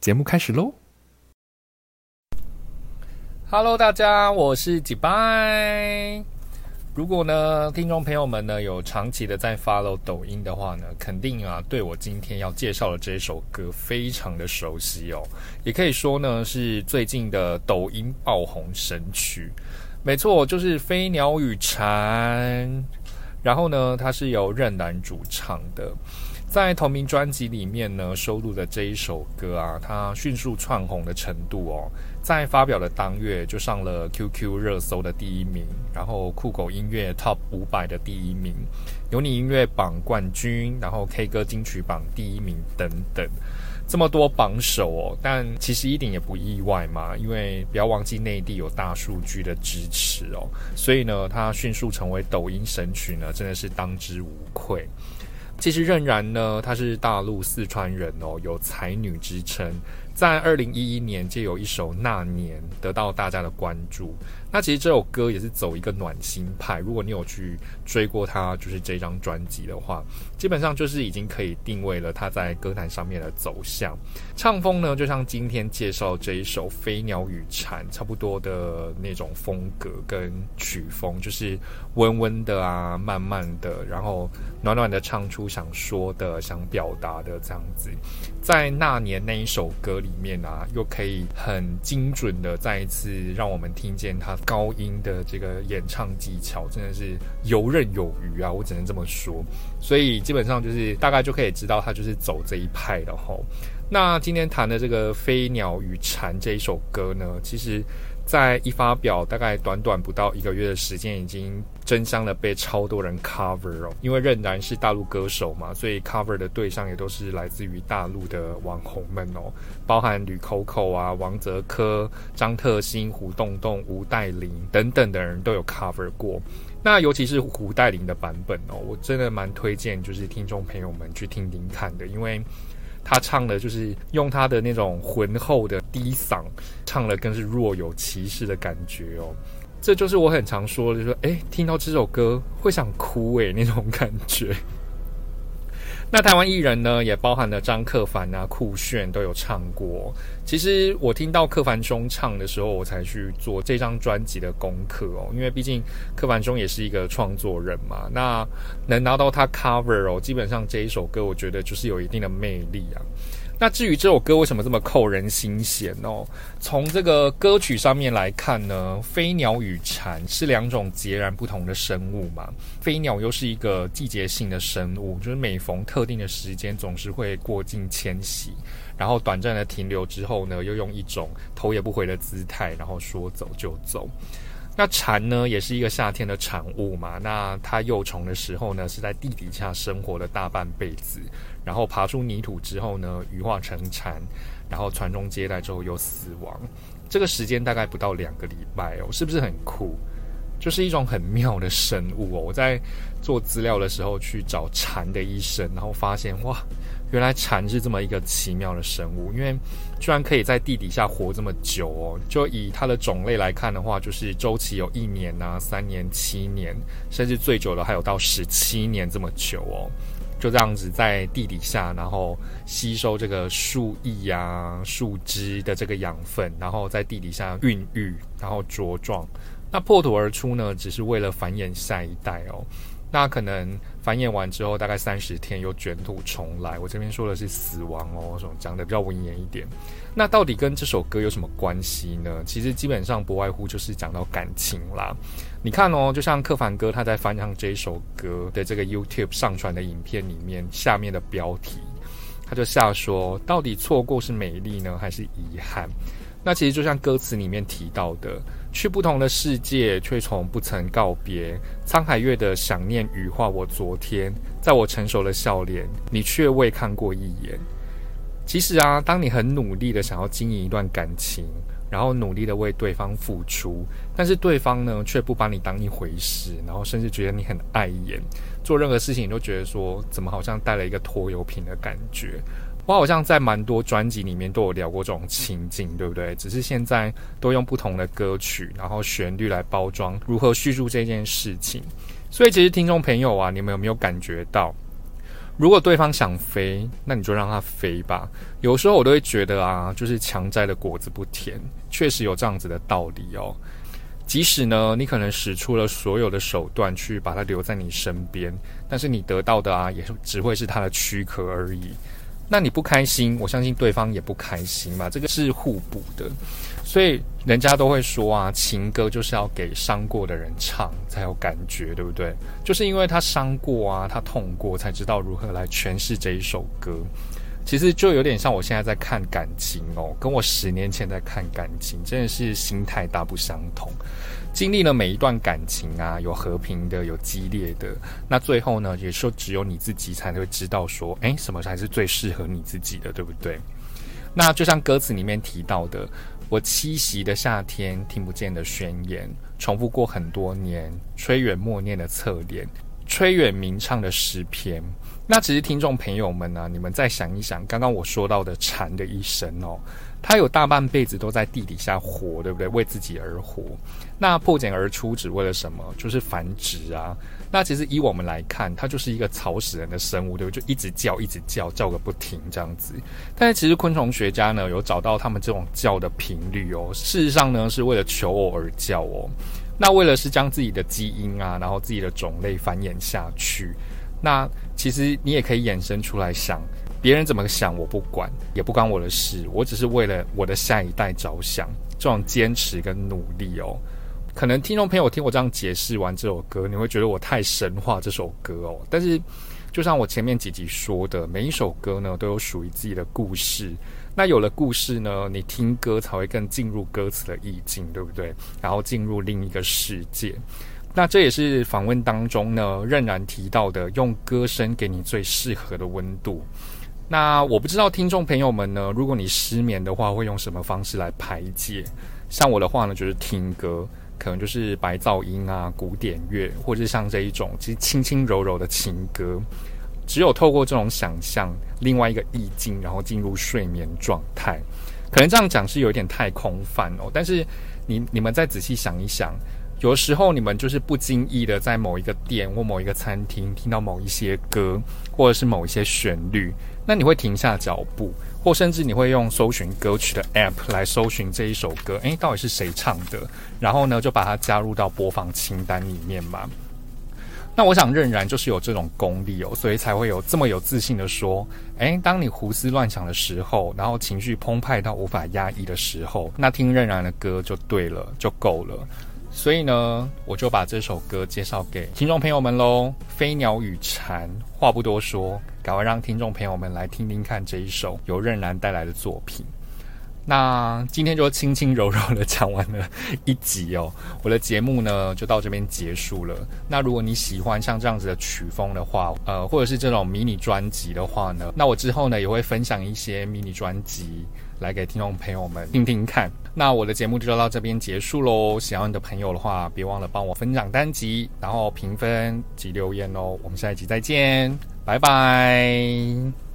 节目开始喽！Hello，大家，我是几拜。如果呢，听众朋友们呢有长期的在 follow 抖音的话呢，肯定啊对我今天要介绍的这首歌非常的熟悉哦，也可以说呢是最近的抖音爆红神曲。没错，就是《飞鸟与蝉》，然后呢，它是由任南主唱的。在同名专辑里面呢，收录的这一首歌啊，它迅速窜红的程度哦，在发表的当月就上了 QQ 热搜的第一名，然后酷狗音乐 Top 五百的第一名，有你音乐榜冠军，然后 K 歌金曲榜第一名等等，这么多榜首哦，但其实一点也不意外嘛，因为不要忘记内地有大数据的支持哦，所以呢，它迅速成为抖音神曲呢，真的是当之无愧。其实任然呢，她是大陆四川人哦，有才女之称。在二零一一年，就有一首《那年》得到大家的关注。那其实这首歌也是走一个暖心派。如果你有去追过他，就是这张专辑的话，基本上就是已经可以定位了他在歌坛上面的走向。唱风呢，就像今天介绍这一首《飞鸟与蝉》差不多的那种风格跟曲风，就是温温的啊，慢慢的，然后暖暖的唱出想说的、想表达的这样子。在那年那一首歌里里面啊，又可以很精准的再一次让我们听见他高音的这个演唱技巧，真的是游刃有余啊！我只能这么说。所以基本上就是大概就可以知道他就是走这一派的吼。那今天弹的这个《飞鸟与蝉》这一首歌呢，其实。在一发表，大概短短不到一个月的时间，已经争相的被超多人 cover 哦。因为任然是大陆歌手嘛，所以 cover 的对象也都是来自于大陆的网红们哦，包含吕 Coco 啊、王泽科、张特新、胡洞洞、吴岱林等等的人都有 cover 过。那尤其是胡岱林的版本哦，我真的蛮推荐，就是听众朋友们去听听看的，因为。他唱的就是用他的那种浑厚的低嗓，唱的更是若有其事的感觉哦。这就是我很常说的，就说哎，听到这首歌会想哭诶那种感觉。那台湾艺人呢，也包含了张克凡啊、酷炫都有唱过。其实我听到克凡兄唱的时候，我才去做这张专辑的功课哦，因为毕竟克凡兄也是一个创作人嘛。那能拿到他 cover 哦，基本上这一首歌，我觉得就是有一定的魅力啊。那至于这首歌为什么这么扣人心弦哦？从这个歌曲上面来看呢，飞鸟与蝉是两种截然不同的生物嘛。飞鸟又是一个季节性的生物，就是每逢特定的时间总是会过境迁徙，然后短暂的停留之后呢，又用一种头也不回的姿态，然后说走就走。那蝉呢，也是一个夏天的产物嘛。那它幼虫的时候呢，是在地底下生活了大半辈子，然后爬出泥土之后呢，羽化成蝉，然后传宗接代之后又死亡。这个时间大概不到两个礼拜哦，是不是很酷？就是一种很妙的生物哦。我在做资料的时候去找蝉的一生，然后发现哇。原来蝉是这么一个奇妙的生物，因为居然可以在地底下活这么久哦。就以它的种类来看的话，就是周期有一年呐、三年、七年，甚至最久的还有到十七年这么久哦。就这样子在地底下，然后吸收这个树叶啊、树枝的这个养分，然后在地底下孕育，然后茁壮。那破土而出呢，只是为了繁衍下一代哦。那可能繁衍完之后，大概三十天又卷土重来。我这边说的是死亡哦，讲的比较文言一点。那到底跟这首歌有什么关系呢？其实基本上不外乎就是讲到感情啦。你看哦，就像柯凡哥他在翻唱这首歌的这个 YouTube 上传的影片里面，下面的标题他就下说：到底错过是美丽呢，还是遗憾？那其实就像歌词里面提到的，去不同的世界，却从不曾告别。沧海月的想念羽化我昨天，在我成熟的笑脸，你却未看过一眼。其实啊，当你很努力的想要经营一段感情，然后努力的为对方付出，但是对方呢却不把你当一回事，然后甚至觉得你很碍眼，做任何事情你都觉得说怎么好像带了一个拖油瓶的感觉。我好像在蛮多专辑里面都有聊过这种情境，对不对？只是现在都用不同的歌曲，然后旋律来包装如何叙述这件事情。所以其实听众朋友啊，你们有没有感觉到？如果对方想飞，那你就让他飞吧。有时候我都会觉得啊，就是强摘的果子不甜，确实有这样子的道理哦。即使呢，你可能使出了所有的手段去把他留在你身边，但是你得到的啊，也只会是他的躯壳而已。那你不开心，我相信对方也不开心嘛，这个是互补的。所以人家都会说啊，情歌就是要给伤过的人唱才有感觉，对不对？就是因为他伤过啊，他痛过，才知道如何来诠释这一首歌。其实就有点像我现在在看感情哦，跟我十年前在看感情，真的是心态大不相同。经历了每一段感情啊，有和平的，有激烈的，那最后呢，也说只有你自己才会知道说，诶，什么才是最适合你自己的，对不对？那就像歌词里面提到的，我栖息的夏天，听不见的宣言，重复过很多年，吹远默念的侧脸，吹远鸣唱的诗篇。那其实听众朋友们呢，你们再想一想，刚刚我说到的蝉的一生哦，它有大半辈子都在地底下活，对不对？为自己而活。那破茧而出只为了什么？就是繁殖啊。那其实以我们来看，它就是一个吵死人的生物，对不对？就一直叫，一直叫，叫个不停这样子。但是其实昆虫学家呢，有找到他们这种叫的频率哦。事实上呢，是为了求偶而叫哦。那为了是将自己的基因啊，然后自己的种类繁衍下去。那其实你也可以衍生出来想，别人怎么想我不管，也不关我的事，我只是为了我的下一代着想，这种坚持跟努力哦。可能听众朋友听我这样解释完这首歌，你会觉得我太神话这首歌哦。但是就像我前面几集说的，每一首歌呢都有属于自己的故事。那有了故事呢，你听歌才会更进入歌词的意境，对不对？然后进入另一个世界。那这也是访问当中呢，仍然提到的，用歌声给你最适合的温度。那我不知道听众朋友们呢，如果你失眠的话，会用什么方式来排解？像我的话呢，就是听歌，可能就是白噪音啊、古典乐，或者是像这一种其实轻轻柔柔的情歌。只有透过这种想象，另外一个意境，然后进入睡眠状态。可能这样讲是有点太空泛哦，但是你你们再仔细想一想。有时候你们就是不经意的在某一个店或某一个餐厅听到某一些歌，或者是某一些旋律，那你会停下脚步，或甚至你会用搜寻歌曲的 App 来搜寻这一首歌，诶，到底是谁唱的？然后呢，就把它加入到播放清单里面嘛。那我想任然就是有这种功力哦，所以才会有这么有自信的说，诶，当你胡思乱想的时候，然后情绪澎湃到无法压抑的时候，那听任然的歌就对了，就够了。所以呢，我就把这首歌介绍给听众朋友们喽。飞鸟与蝉，话不多说，赶快让听众朋友们来听听看这一首由任然带来的作品。那今天就轻轻柔柔的讲完了一集哦，我的节目呢就到这边结束了。那如果你喜欢像这样子的曲风的话，呃，或者是这种迷你专辑的话呢，那我之后呢也会分享一些迷你专辑。来给听众朋友们听听看。那我的节目就到这边结束喽。喜欢你的朋友的话，别忘了帮我分享单集，然后评分及留言哦。我们下一集再见，拜拜。